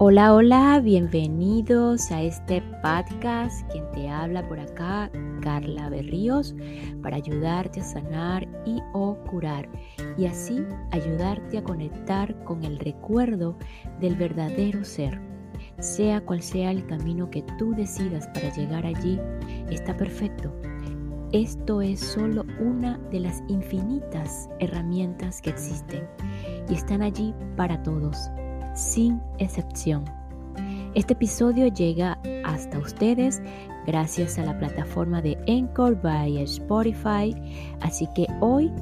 Hola, hola, bienvenidos a este podcast. Quien te habla por acá, Carla Berríos, para ayudarte a sanar y o curar y así ayudarte a conectar con el recuerdo del verdadero ser. Sea cual sea el camino que tú decidas para llegar allí, está perfecto. Esto es solo una de las infinitas herramientas que existen y están allí para todos sin excepción. Este episodio llega hasta ustedes gracias a la plataforma de Encore by Spotify, así que hoy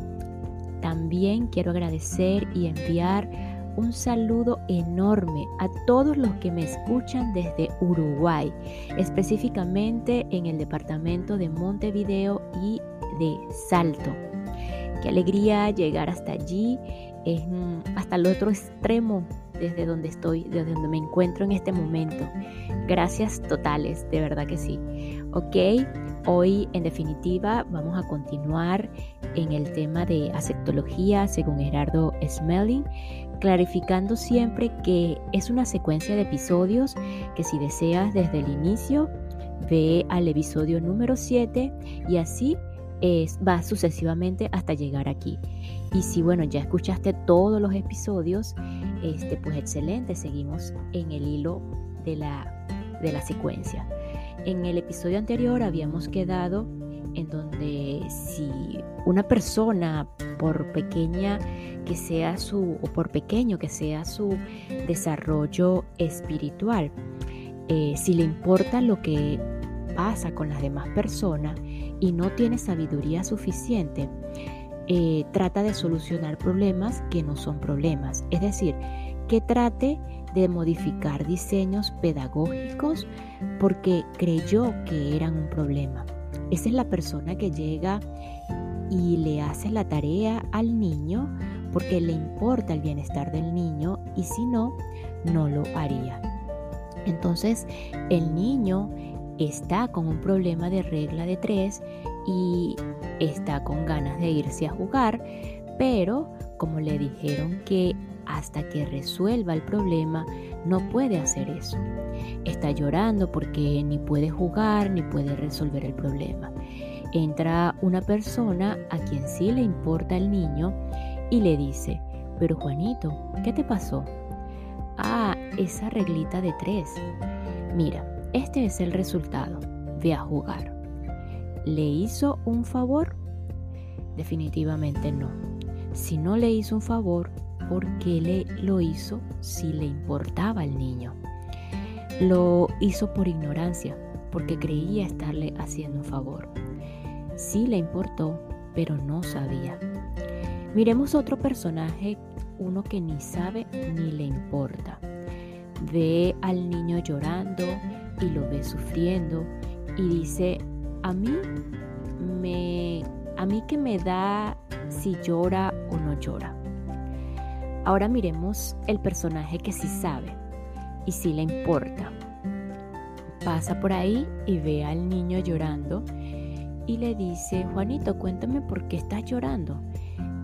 también quiero agradecer y enviar un saludo enorme a todos los que me escuchan desde Uruguay, específicamente en el departamento de Montevideo y de Salto. Qué alegría llegar hasta allí, hasta el otro extremo desde donde estoy, desde donde me encuentro en este momento. Gracias totales, de verdad que sí. Ok, hoy en definitiva vamos a continuar en el tema de aceptología según Gerardo Smelling, clarificando siempre que es una secuencia de episodios que si deseas desde el inicio, ve al episodio número 7 y así es, va sucesivamente hasta llegar aquí. Y si bueno, ya escuchaste todos los episodios, este, pues excelente, seguimos en el hilo de la, de la secuencia. En el episodio anterior habíamos quedado en donde si una persona, por pequeña que sea su, o por pequeño que sea su desarrollo espiritual, eh, si le importa lo que pasa con las demás personas y no tiene sabiduría suficiente, eh, trata de solucionar problemas que no son problemas. Es decir, que trate de modificar diseños pedagógicos porque creyó que eran un problema. Esa es la persona que llega y le hace la tarea al niño porque le importa el bienestar del niño y si no, no lo haría. Entonces, el niño está con un problema de regla de tres y está con ganas de irse a jugar, pero como le dijeron que hasta que resuelva el problema no puede hacer eso. Está llorando porque ni puede jugar ni puede resolver el problema. Entra una persona a quien sí le importa el niño y le dice, pero Juanito, ¿qué te pasó? Ah, esa reglita de tres. Mira, este es el resultado. Ve a jugar. ¿Le hizo un favor? Definitivamente no. Si no le hizo un favor, ¿por qué le lo hizo si le importaba al niño? Lo hizo por ignorancia, porque creía estarle haciendo un favor. Sí le importó, pero no sabía. Miremos otro personaje, uno que ni sabe ni le importa. Ve al niño llorando y lo ve sufriendo y dice, a mí me a mí que me da si llora o no llora. Ahora miremos el personaje que sí sabe y sí le importa. Pasa por ahí y ve al niño llorando y le dice, Juanito, cuéntame por qué estás llorando.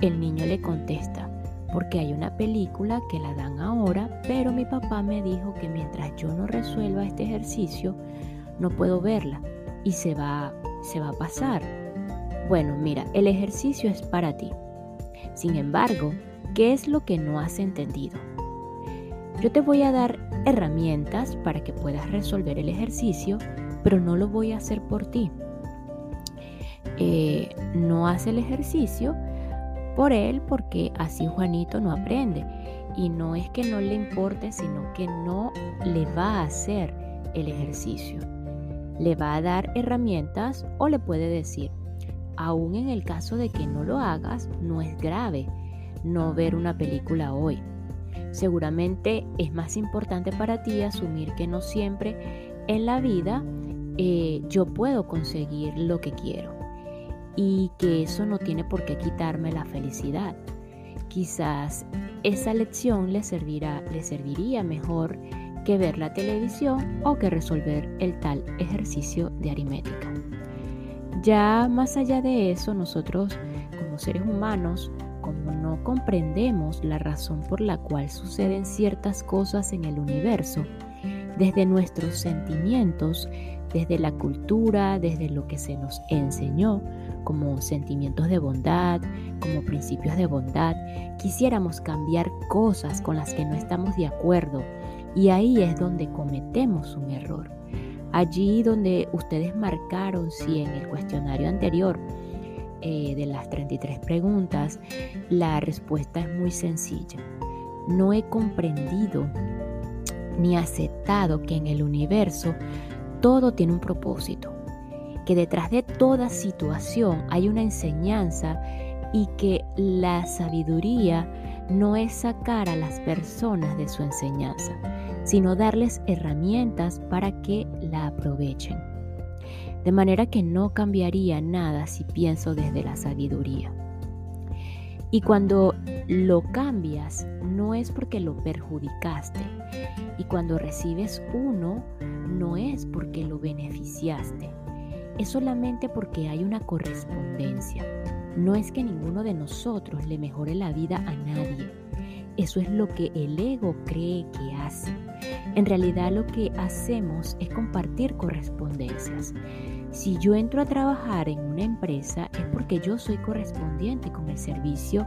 El niño le contesta, porque hay una película que la dan ahora, pero mi papá me dijo que mientras yo no resuelva este ejercicio, no puedo verla y se va, se va a pasar. Bueno, mira, el ejercicio es para ti. Sin embargo, ¿qué es lo que no has entendido? Yo te voy a dar herramientas para que puedas resolver el ejercicio, pero no lo voy a hacer por ti. Eh, no hace el ejercicio por él porque así Juanito no aprende. Y no es que no le importe, sino que no le va a hacer el ejercicio. Le va a dar herramientas o le puede decir, aún en el caso de que no lo hagas, no es grave no ver una película hoy. Seguramente es más importante para ti asumir que no siempre en la vida eh, yo puedo conseguir lo que quiero y que eso no tiene por qué quitarme la felicidad. Quizás esa lección le, servirá, le serviría mejor que ver la televisión o que resolver el tal ejercicio de aritmética. Ya más allá de eso, nosotros como seres humanos como no comprendemos la razón por la cual suceden ciertas cosas en el universo, desde nuestros sentimientos, desde la cultura, desde lo que se nos enseñó, como sentimientos de bondad, como principios de bondad, quisiéramos cambiar cosas con las que no estamos de acuerdo y ahí es donde cometemos un error. Allí donde ustedes marcaron si en el cuestionario anterior eh, de las 33 preguntas, la respuesta es muy sencilla. No he comprendido ni aceptado que en el universo todo tiene un propósito, que detrás de toda situación hay una enseñanza y que la sabiduría no es sacar a las personas de su enseñanza, sino darles herramientas para que la aprovechen. De manera que no cambiaría nada si pienso desde la sabiduría. Y cuando lo cambias, no es porque lo perjudicaste. Y cuando recibes uno, no es porque lo beneficiaste. Es solamente porque hay una correspondencia. No es que ninguno de nosotros le mejore la vida a nadie. Eso es lo que el ego cree que hace. En realidad lo que hacemos es compartir correspondencias. Si yo entro a trabajar en una empresa es porque yo soy correspondiente con el servicio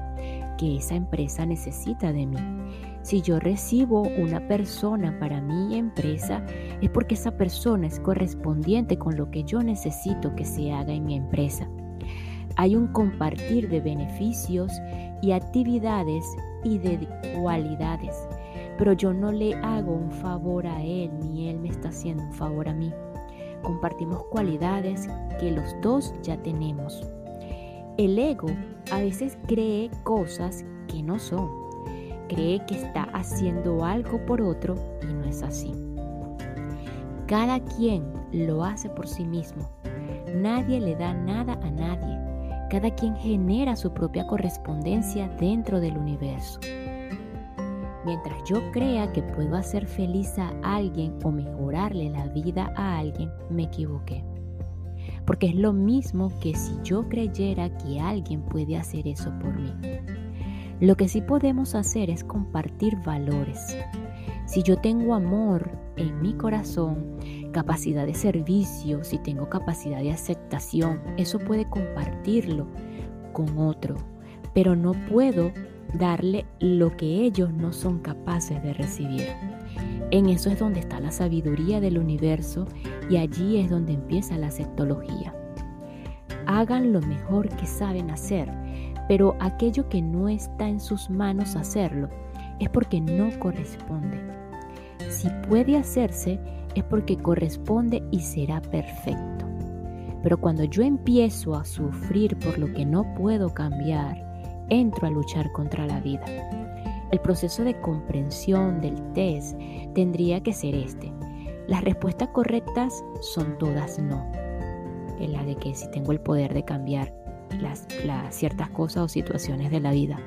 que esa empresa necesita de mí. Si yo recibo una persona para mi empresa es porque esa persona es correspondiente con lo que yo necesito que se haga en mi empresa. Hay un compartir de beneficios y actividades y de cualidades, pero yo no le hago un favor a él ni él me está haciendo un favor a mí. Compartimos cualidades que los dos ya tenemos. El ego a veces cree cosas que no son. Cree que está haciendo algo por otro y no es así. Cada quien lo hace por sí mismo. Nadie le da nada a nadie. Cada quien genera su propia correspondencia dentro del universo. Mientras yo crea que puedo hacer feliz a alguien o mejorarle la vida a alguien, me equivoqué. Porque es lo mismo que si yo creyera que alguien puede hacer eso por mí. Lo que sí podemos hacer es compartir valores. Si yo tengo amor en mi corazón, capacidad de servicio, si tengo capacidad de aceptación, eso puede compartirlo con otro, pero no puedo darle lo que ellos no son capaces de recibir. En eso es donde está la sabiduría del universo y allí es donde empieza la sectología. Hagan lo mejor que saben hacer, pero aquello que no está en sus manos hacerlo es porque no corresponde. Si puede hacerse, es porque corresponde y será perfecto. Pero cuando yo empiezo a sufrir por lo que no puedo cambiar, entro a luchar contra la vida. El proceso de comprensión del test tendría que ser este. Las respuestas correctas son todas no. En la de que si tengo el poder de cambiar las, ciertas cosas o situaciones de la vida.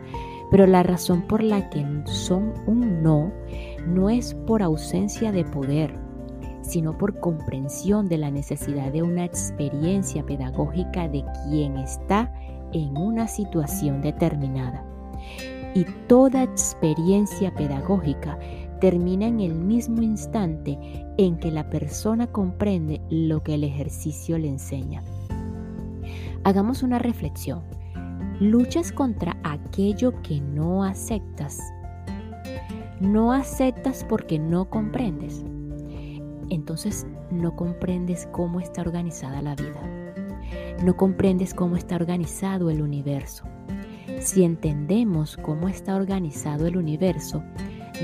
Pero la razón por la que son un no no es por ausencia de poder, sino por comprensión de la necesidad de una experiencia pedagógica de quien está en una situación determinada. Y toda experiencia pedagógica termina en el mismo instante en que la persona comprende lo que el ejercicio le enseña. Hagamos una reflexión. Luchas contra aquello que no aceptas. No aceptas porque no comprendes entonces no comprendes cómo está organizada la vida. No comprendes cómo está organizado el universo. Si entendemos cómo está organizado el universo,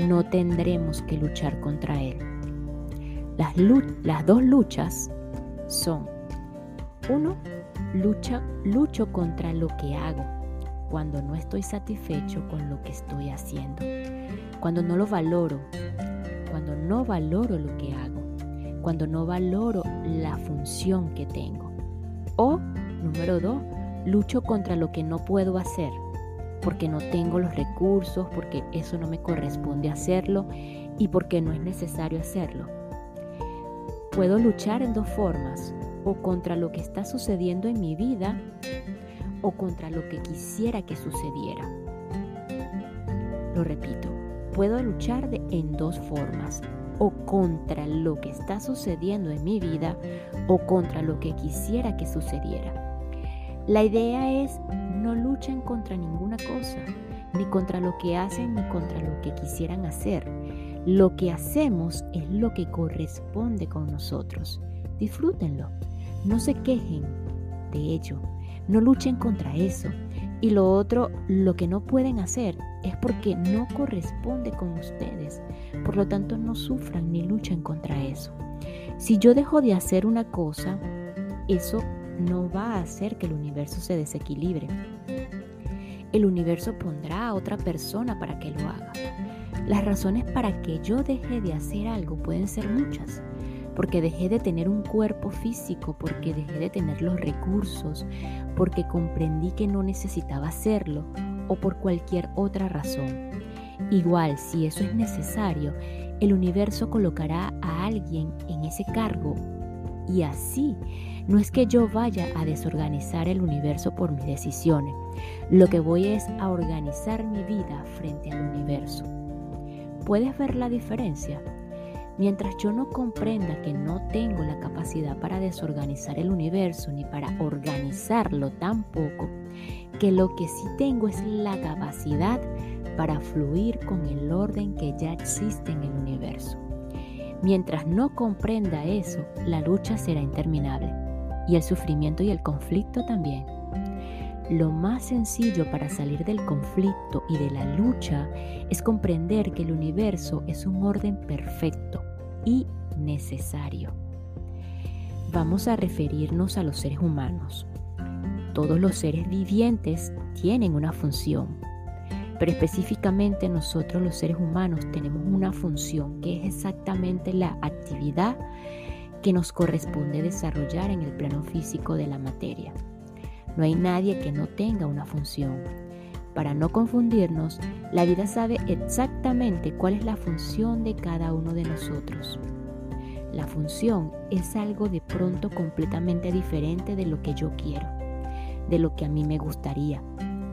no tendremos que luchar contra él. Las, dos luchas son, uno, lucha, lucho contra lo que hago cuando no estoy satisfecho con lo que estoy haciendo, cuando no lo valoro, cuando no valoro lo que hago cuando no valoro la función que tengo. O, número dos, lucho contra lo que no puedo hacer, porque no tengo los recursos, porque eso no me corresponde hacerlo y porque no es necesario hacerlo. Puedo luchar en dos formas, o contra lo que está sucediendo en mi vida, o contra lo que quisiera que sucediera. Lo repito, puedo luchar de, en dos formas, o contra lo que está sucediendo en mi vida o contra lo que quisiera que sucediera. La idea es no luchen contra ninguna cosa, ni contra lo que hacen ni contra lo que quisieran hacer. Lo que hacemos es lo que corresponde con nosotros. Disfrútenlo. No se quejen de ello. No luchen contra eso. Y lo otro, lo que no pueden hacer es porque no corresponde con ustedes. Por lo tanto, no sufran ni luchen contra eso. Si yo dejo de hacer una cosa, eso no va a hacer que el universo se desequilibre. El universo pondrá a otra persona para que lo haga. Las razones para que yo deje de hacer algo pueden ser muchas porque dejé de tener un cuerpo físico, porque dejé de tener los recursos, porque comprendí que no necesitaba hacerlo o por cualquier otra razón. Igual, si eso es necesario, el universo colocará a alguien en ese cargo y así no es que yo vaya a desorganizar el universo por mis decisiones, lo que voy es a organizar mi vida frente al universo. ¿Puedes ver la diferencia? Mientras yo no comprenda que no tengo la capacidad para desorganizar el universo ni para organizarlo tampoco, que lo que sí tengo es la capacidad para fluir con el orden que ya existe en el universo. Mientras no comprenda eso, la lucha será interminable y el sufrimiento y el conflicto también. Lo más sencillo para salir del conflicto y de la lucha es comprender que el universo es un orden perfecto y necesario. Vamos a referirnos a los seres humanos. Todos los seres vivientes tienen una función, pero específicamente nosotros los seres humanos tenemos una función que es exactamente la actividad que nos corresponde desarrollar en el plano físico de la materia. No hay nadie que no tenga una función. Para no confundirnos, la vida sabe exactamente cuál es la función de cada uno de nosotros. La función es algo de pronto completamente diferente de lo que yo quiero, de lo que a mí me gustaría,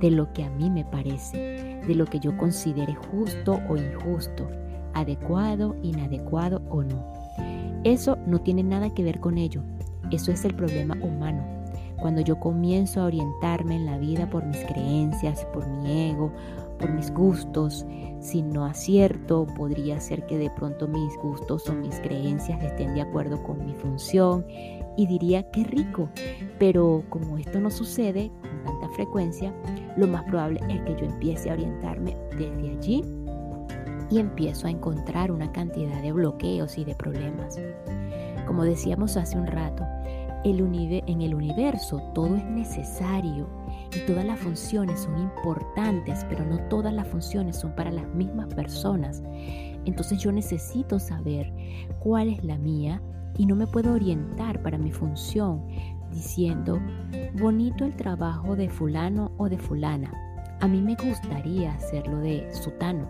de lo que a mí me parece, de lo que yo considere justo o injusto, adecuado, inadecuado o no. Eso no tiene nada que ver con ello. Eso es el problema humano cuando yo comienzo a orientarme en la vida por mis creencias, por mi ego, por mis gustos, si no acierto, podría ser que de pronto mis gustos o mis creencias estén de acuerdo con mi función y diría que rico, pero como esto no sucede con tanta frecuencia, lo más probable es que yo empiece a orientarme desde allí y empiezo a encontrar una cantidad de bloqueos y de problemas. Como decíamos hace un rato, en el universo todo es necesario y todas las funciones son importantes, pero no todas las funciones son para las mismas personas. Entonces yo necesito saber cuál es la mía y no me puedo orientar para mi función diciendo, bonito el trabajo de fulano o de fulana. A mí me gustaría hacerlo de sutano.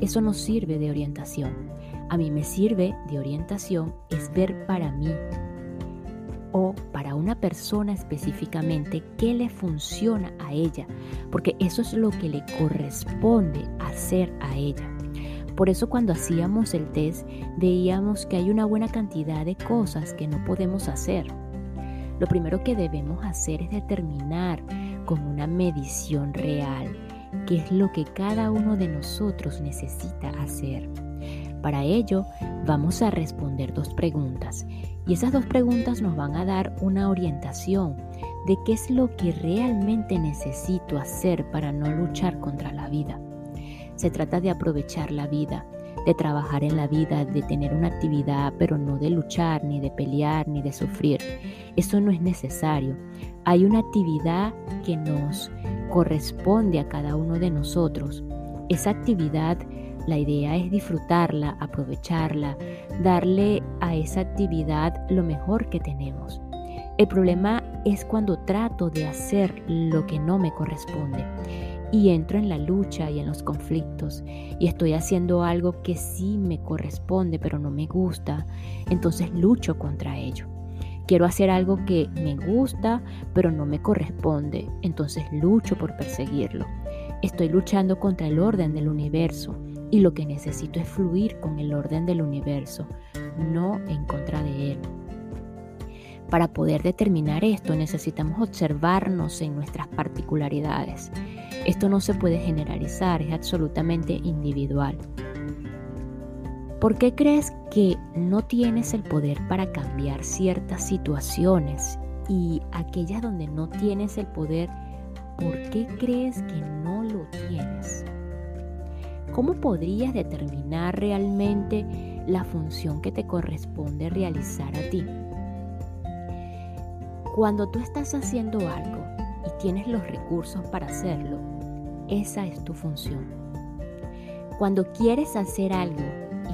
Eso no sirve de orientación. A mí me sirve de orientación es ver para mí o para una persona específicamente qué le funciona a ella, porque eso es lo que le corresponde hacer a ella. Por eso cuando hacíamos el test veíamos que hay una buena cantidad de cosas que no podemos hacer. Lo primero que debemos hacer es determinar con una medición real qué es lo que cada uno de nosotros necesita hacer. Para ello vamos a responder dos preguntas y esas dos preguntas nos van a dar una orientación de qué es lo que realmente necesito hacer para no luchar contra la vida. Se trata de aprovechar la vida, de trabajar en la vida, de tener una actividad, pero no de luchar, ni de pelear, ni de sufrir. Eso no es necesario. Hay una actividad que nos corresponde a cada uno de nosotros. Esa actividad la idea es disfrutarla, aprovecharla, darle a esa actividad lo mejor que tenemos. El problema es cuando trato de hacer lo que no me corresponde y entro en la lucha y en los conflictos y estoy haciendo algo que sí me corresponde pero no me gusta, entonces lucho contra ello. Quiero hacer algo que me gusta pero no me corresponde, entonces lucho por perseguirlo. Estoy luchando contra el orden del universo y lo que necesito es fluir con el orden del universo, no en contra de él. Para poder determinar esto necesitamos observarnos en nuestras particularidades. Esto no se puede generalizar, es absolutamente individual. ¿Por qué crees que no tienes el poder para cambiar ciertas situaciones y aquellas donde no tienes el poder, ¿por qué crees que no lo tienes? ¿Cómo podrías determinar realmente la función que te corresponde realizar a ti? Cuando tú estás haciendo algo y tienes los recursos para hacerlo, esa es tu función. Cuando quieres hacer algo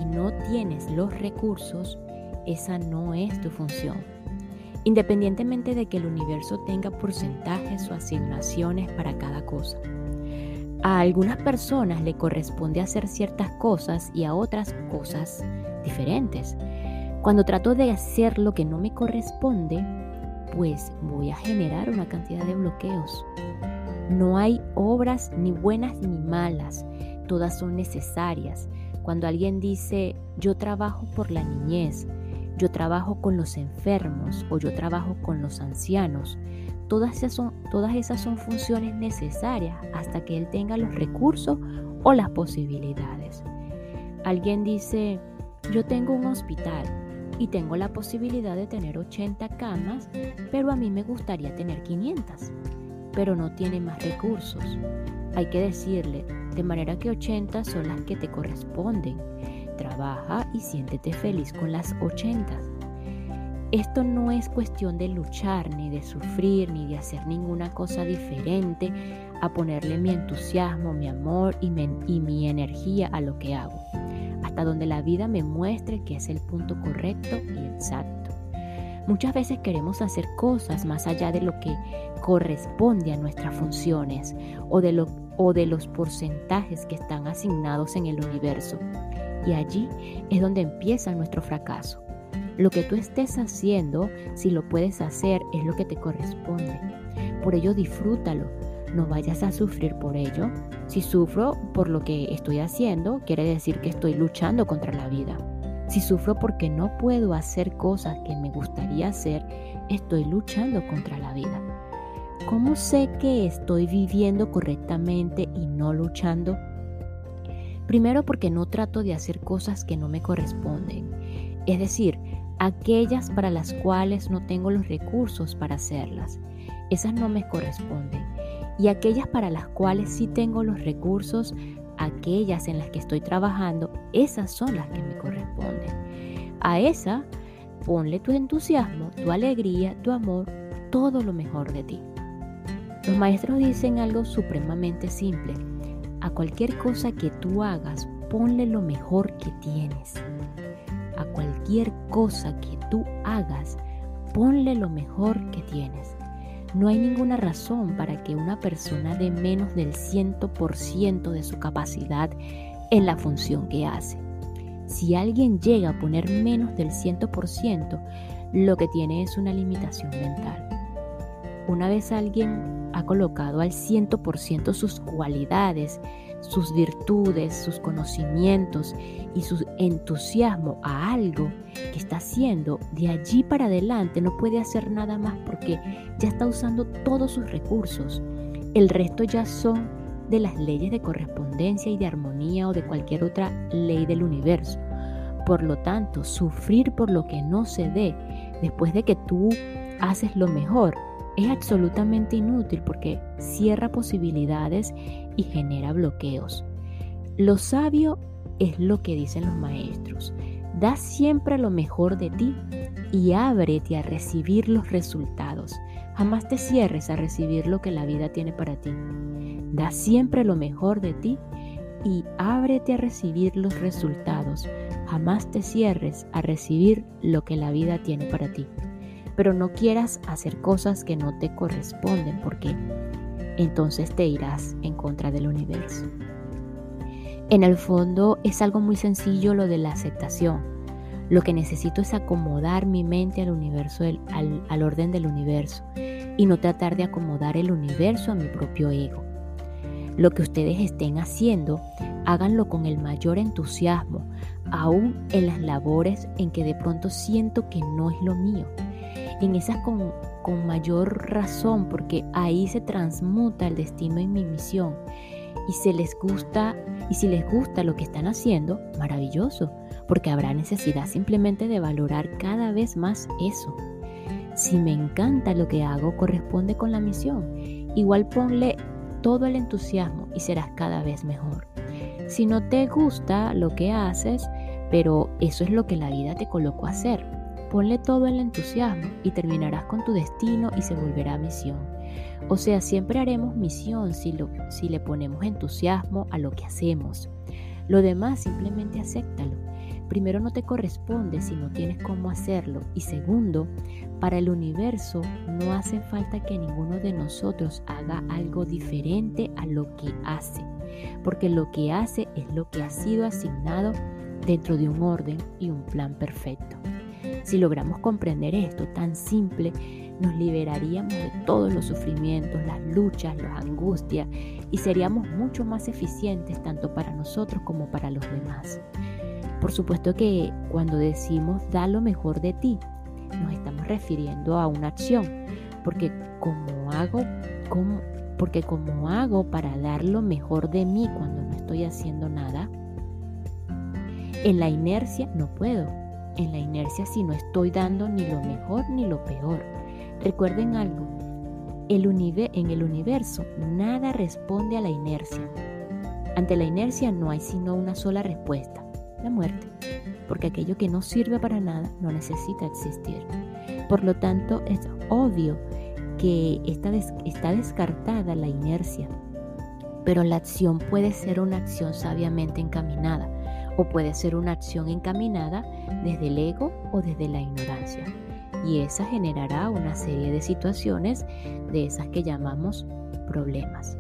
y no tienes los recursos, esa no es tu función. Independientemente de que el universo tenga porcentajes o asignaciones para cada cosa. A algunas personas le corresponde hacer ciertas cosas y a otras cosas diferentes. Cuando trato de hacer lo que no me corresponde, pues voy a generar una cantidad de bloqueos. No hay obras ni buenas ni malas, todas son necesarias. Cuando alguien dice, yo trabajo por la niñez, yo trabajo con los enfermos o yo trabajo con los ancianos, todas esas son, todas esas son funciones necesarias hasta que él tenga los recursos o las posibilidades. Alguien dice, yo tengo un hospital, y tengo la posibilidad de tener 80 camas, pero a mí me gustaría tener 500, pero no tiene más recursos. Hay que decirle, de manera que 80 son las que te corresponden. Trabaja y siéntete feliz con las 80. Esto no es cuestión de luchar, ni de sufrir, ni de hacer ninguna cosa diferente a ponerle mi entusiasmo, mi amor y mi, energía a lo que hago hasta donde la vida me muestre que es el punto correcto y exacto. Muchas veces queremos hacer cosas más allá de lo que corresponde a nuestras funciones o de, los porcentajes que están asignados en el universo. Y allí es donde empieza nuestro fracaso. Lo que tú estés haciendo, si lo puedes hacer, es lo que te corresponde. Por ello disfrútalo, no vayas a sufrir por ello. Si sufro por lo que estoy haciendo, quiere decir que estoy luchando contra la vida. Si sufro porque no puedo hacer cosas que me gustaría hacer, estoy luchando contra la vida. ¿Cómo sé que estoy viviendo correctamente y no luchando? Primero porque no trato de hacer cosas que no me corresponden, es decir, aquellas para las cuales no tengo los recursos para hacerlas. Esas no me corresponden y aquellas para las cuales sí tengo los recursos, aquellas en las que estoy trabajando, esas son las que me corresponden. A esa, ponle tu entusiasmo, tu alegría, tu amor, todo lo mejor de ti. Los maestros dicen algo supremamente simple. A cualquier cosa que tú hagas, ponle lo mejor que tienes. Cosa que tú hagas, ponle lo mejor que tienes. No hay ninguna razón para que una persona dé menos del 100% de su capacidad en la función que hace. Si alguien llega a poner menos del 100%, lo que tiene es una limitación mental. Una vez alguien ha colocado al 100% sus cualidades, sus virtudes, sus conocimientos y su entusiasmo a algo que está haciendo, de allí para adelante no puede hacer nada más porque ya está usando todos sus recursos. El resto ya son de las leyes de correspondencia y de armonía o de cualquier otra ley del universo. Por lo tanto, sufrir por lo que no se dé después de que tú haces lo mejor es absolutamente inútil porque cierra posibilidades y genera bloqueos. Lo sabio es lo que dicen los maestros. Da siempre lo mejor de ti y ábrete a recibir los resultados. Jamás te cierres a recibir lo que la vida tiene para ti. Da siempre lo mejor de ti y ábrete a recibir los resultados. Jamás te cierres a recibir lo que la vida tiene para ti pero no quieras hacer cosas que no te corresponden porque entonces te irás en contra del universo. En el fondo es algo muy sencillo lo de la aceptación. Lo que necesito es acomodar mi mente al universo, al, al orden del universo y no tratar de acomodar el universo a mi propio ego. Lo que ustedes estén haciendo, háganlo con el mayor entusiasmo, aún en las labores en que de pronto siento que no es lo mío. En esas con, con mayor razón, porque ahí se transmuta el destino y mi misión. Y se les gusta, y si les gusta lo que están haciendo, maravilloso, porque habrá necesidad simplemente de valorar cada vez más eso. Si me encanta lo que hago, corresponde con la misión. Igual ponle todo el entusiasmo y serás cada vez mejor. Si no te gusta lo que haces, pero eso es lo que la vida te colocó a hacer, ponle todo el entusiasmo y terminarás con tu destino y se volverá misión. O sea, siempre haremos misión si, le ponemos entusiasmo a lo que hacemos. Lo demás simplemente acéptalo. Primero no te corresponde si no tienes cómo hacerlo. Y segundo, para el universo no hace falta que ninguno de nosotros haga algo diferente a lo que hace, porque lo que hace es lo que ha sido asignado dentro de un orden y un plan perfecto. Si logramos comprender esto tan simple, nos liberaríamos de todos los sufrimientos, las luchas, las angustias y seríamos mucho más eficientes tanto para nosotros como para los demás. Por supuesto que cuando decimos da lo mejor de ti, nos estamos refiriendo a una acción, porque como hago, porque como hago para dar lo mejor de mí cuando no estoy haciendo nada, en la inercia no puedo. En la inercia si no estoy dando ni lo mejor ni lo peor. Recuerden algo, el en el universo nada responde a la inercia. Ante la inercia no hay sino una sola respuesta, la muerte, porque aquello que no sirve para nada no necesita existir. Por lo tanto, es obvio que está, está descartada la inercia, pero la acción puede ser una acción sabiamente encaminada o puede ser una acción encaminada desde el ego o desde la ignorancia. Y esa generará una serie de situaciones de esas que llamamos problemas.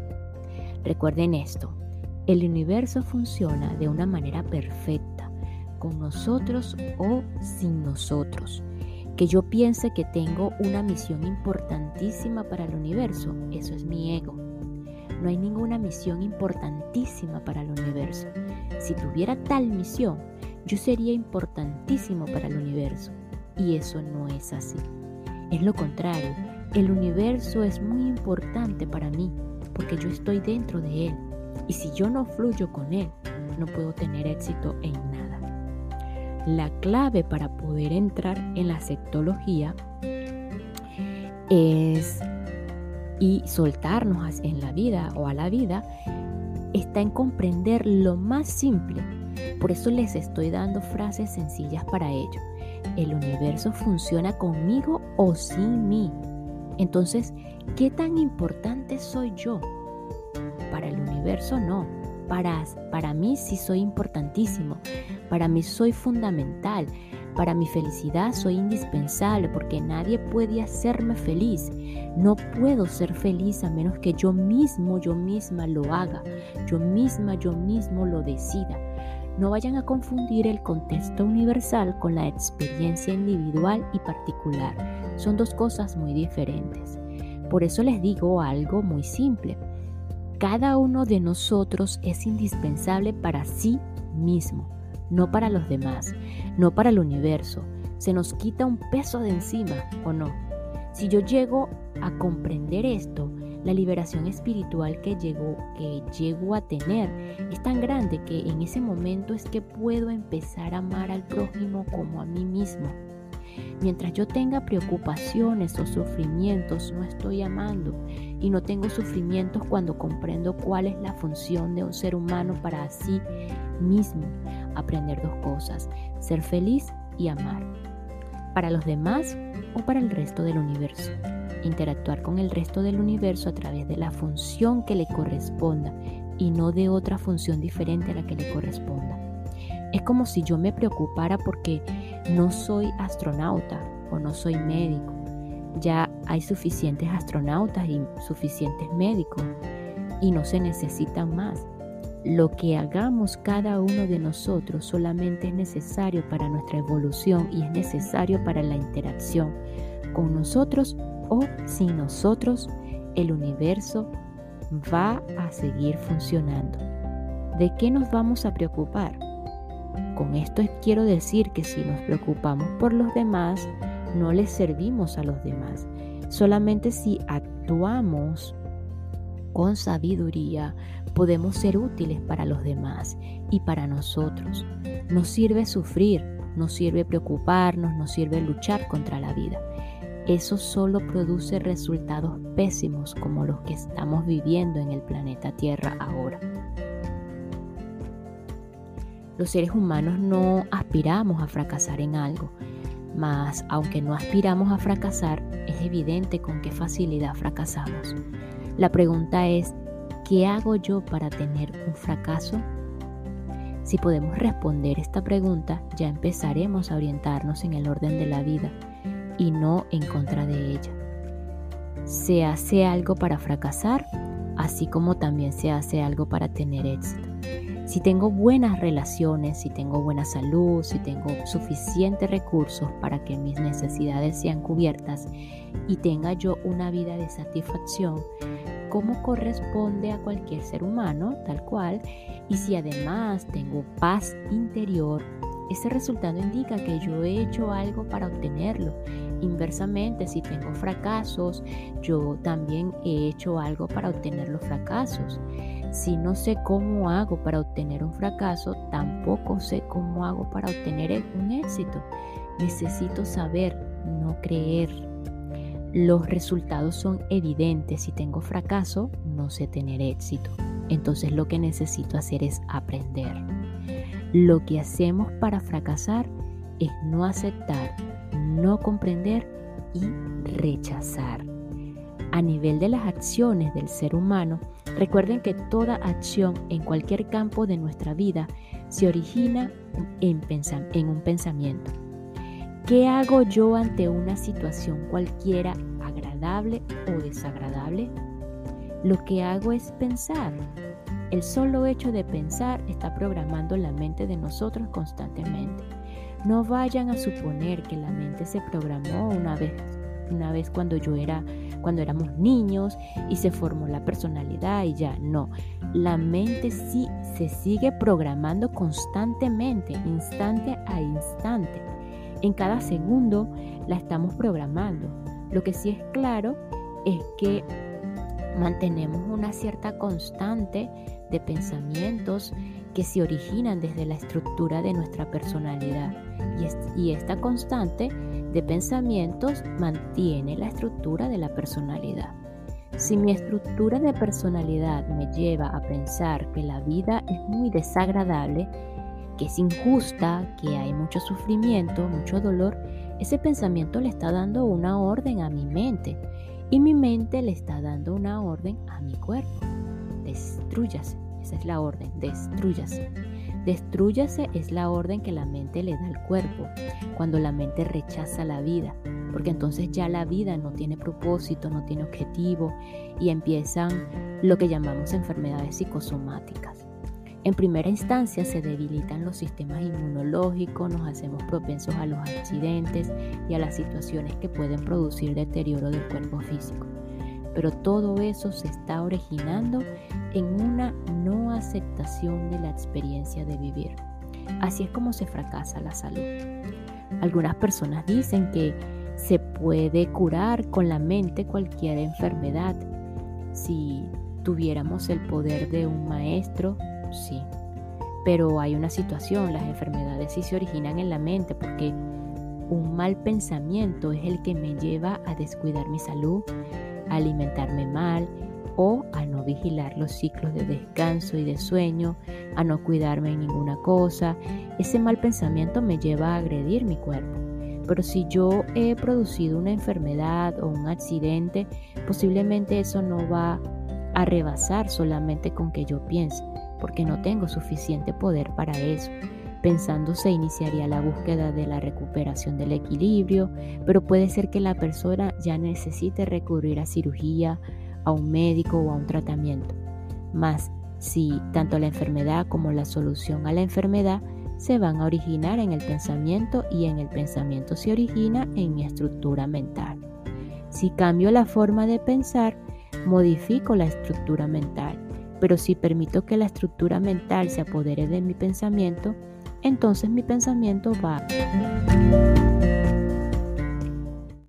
Recuerden esto, el universo funciona de una manera perfecta, con nosotros o sin nosotros. Que yo piense que tengo una misión importantísima para el universo, eso es mi ego no hay ninguna misión importantísima para el universo. Si tuviera tal misión, yo sería importantísimo para el universo. Y eso no es así. Es lo contrario. El universo es muy importante para mí porque yo estoy dentro de él. Y si yo no fluyo con él, no puedo tener éxito en nada. La clave para poder entrar en la sectología es y soltarnos en la vida o a la vida está en comprender lo más simple. Por eso les estoy dando frases sencillas para ello. El universo funciona conmigo o sin mí. Entonces, ¿qué tan importante soy yo? Para el universo no. Para, para mí sí soy importantísimo. Para mí soy fundamental. Para mi felicidad soy indispensable porque nadie puede hacerme feliz. No puedo ser feliz a menos que yo mismo, yo misma lo haga. Yo misma, yo mismo lo decida. No vayan a confundir el contexto universal con la experiencia individual y particular. Son dos cosas muy diferentes. Por eso les digo algo muy simple. Cada uno de nosotros es indispensable para sí mismo no para los demás, no para el universo. Se nos quita un peso de encima o no. Si yo llego a comprender esto, la liberación espiritual que llego, que llego a tener es tan grande que en ese momento es que puedo empezar a amar al prójimo como a mí mismo. Mientras yo tenga preocupaciones o sufrimientos, no estoy amando. Y no tengo sufrimientos cuando comprendo cuál es la función de un ser humano para sí mismo. Aprender dos cosas, ser feliz y amar. Para los demás o para el resto del universo. Interactuar con el resto del universo a través de la función que le corresponda y no de otra función diferente a la que le corresponda. Es como si yo me preocupara porque no soy astronauta o no soy médico. Ya hay suficientes astronautas y suficientes médicos y no se necesitan más. Lo que hagamos cada uno de nosotros solamente es necesario para nuestra evolución y es necesario para la interacción con nosotros o sin nosotros, el universo va a seguir funcionando. ¿De qué nos vamos a preocupar? Con esto quiero decir que si nos preocupamos por los demás, no les servimos a los demás. Solamente si actuamos con sabiduría, podemos ser útiles para los demás y para nosotros. Nos sirve sufrir, nos sirve preocuparnos, nos sirve luchar contra la vida. Eso solo produce resultados pésimos como los que estamos viviendo en el planeta Tierra ahora. Los seres humanos no aspiramos a fracasar en algo, mas aunque no aspiramos a fracasar, es evidente con qué facilidad fracasamos. La pregunta es, ¿qué hago yo para tener un fracaso? Si podemos responder esta pregunta, ya empezaremos a orientarnos en el orden de la vida y no en contra de ella. Se hace algo para fracasar, así como también se hace algo para tener éxito. Si tengo buenas relaciones, si tengo buena salud, si tengo suficientes recursos para que mis necesidades sean cubiertas y tenga yo una vida de satisfacción, como corresponde a cualquier ser humano, tal cual, y si además tengo paz interior, ese resultado indica que yo he hecho algo para obtenerlo. Inversamente, si tengo fracasos, yo también he hecho algo para obtener los fracasos. Si no sé cómo hago para obtener un fracaso, tampoco sé cómo hago para obtener un éxito. Necesito saber, no creer. Los resultados son evidentes. Si tengo fracaso, no sé tener éxito. Entonces lo que necesito hacer es aprender. Lo que hacemos para fracasar es no aceptar, no comprender y rechazar. A nivel de las acciones del ser humano, recuerden que toda acción en cualquier campo de nuestra vida se origina en, un pensamiento. ¿Qué hago yo ante una situación cualquiera, agradable o desagradable? Lo que hago es pensar. El solo hecho de pensar está programando la mente de nosotros constantemente. No vayan a suponer que la mente se programó una vez, una vez cuando yo era cuando éramos niños y se formó la personalidad y ya no. La mente sí se sigue programando constantemente, instante a instante. En cada segundo la estamos programando. Lo que sí es claro es que mantenemos una cierta constante de pensamientos que se originan desde la estructura de nuestra personalidad. Y, esta constante de pensamientos mantiene la estructura de la personalidad. Si mi estructura de personalidad me lleva a pensar que la vida es muy desagradable, que es injusta, que hay mucho sufrimiento, mucho dolor, ese pensamiento le está dando una orden a mi mente y mi mente le está dando una orden a mi cuerpo. Destrúyase. Esa es la orden, destruyase. Destrúyase es la orden que la mente le da al cuerpo cuando la mente rechaza la vida, porque entonces ya la vida no tiene propósito, no tiene objetivo y empiezan lo que llamamos enfermedades psicosomáticas. En primera instancia se debilitan los sistemas inmunológicos, nos hacemos propensos a los accidentes y a las situaciones que pueden producir deterioro del cuerpo físico. Pero todo eso se está originando en una no aceptación de la experiencia de vivir. Así es como se fracasa la salud. Algunas personas dicen que se puede curar con la mente cualquier enfermedad. Si tuviéramos el poder de un maestro, sí. Pero hay una situación, las enfermedades sí se originan en la mente porque un mal pensamiento es el que me lleva a descuidar mi salud, a alimentarme mal, o a no vigilar los ciclos de descanso y de sueño, a no cuidarme en ninguna cosa. Ese mal pensamiento me lleva a agredir mi cuerpo. Pero si yo he producido una enfermedad o un accidente, posiblemente eso no va a rebasar solamente con que yo piense, porque no tengo suficiente poder para eso. Pensando se iniciaría la búsqueda de la recuperación del equilibrio, pero puede ser que la persona ya necesite recurrir a cirugía, a un médico o a un tratamiento. Más si tanto la enfermedad como la solución a la enfermedad se van a originar en el pensamiento y en el pensamiento se origina en mi estructura mental. Si cambio la forma de pensar, modifico la estructura mental. Pero si permito que la estructura mental se apodere de mi pensamiento, entonces mi pensamiento va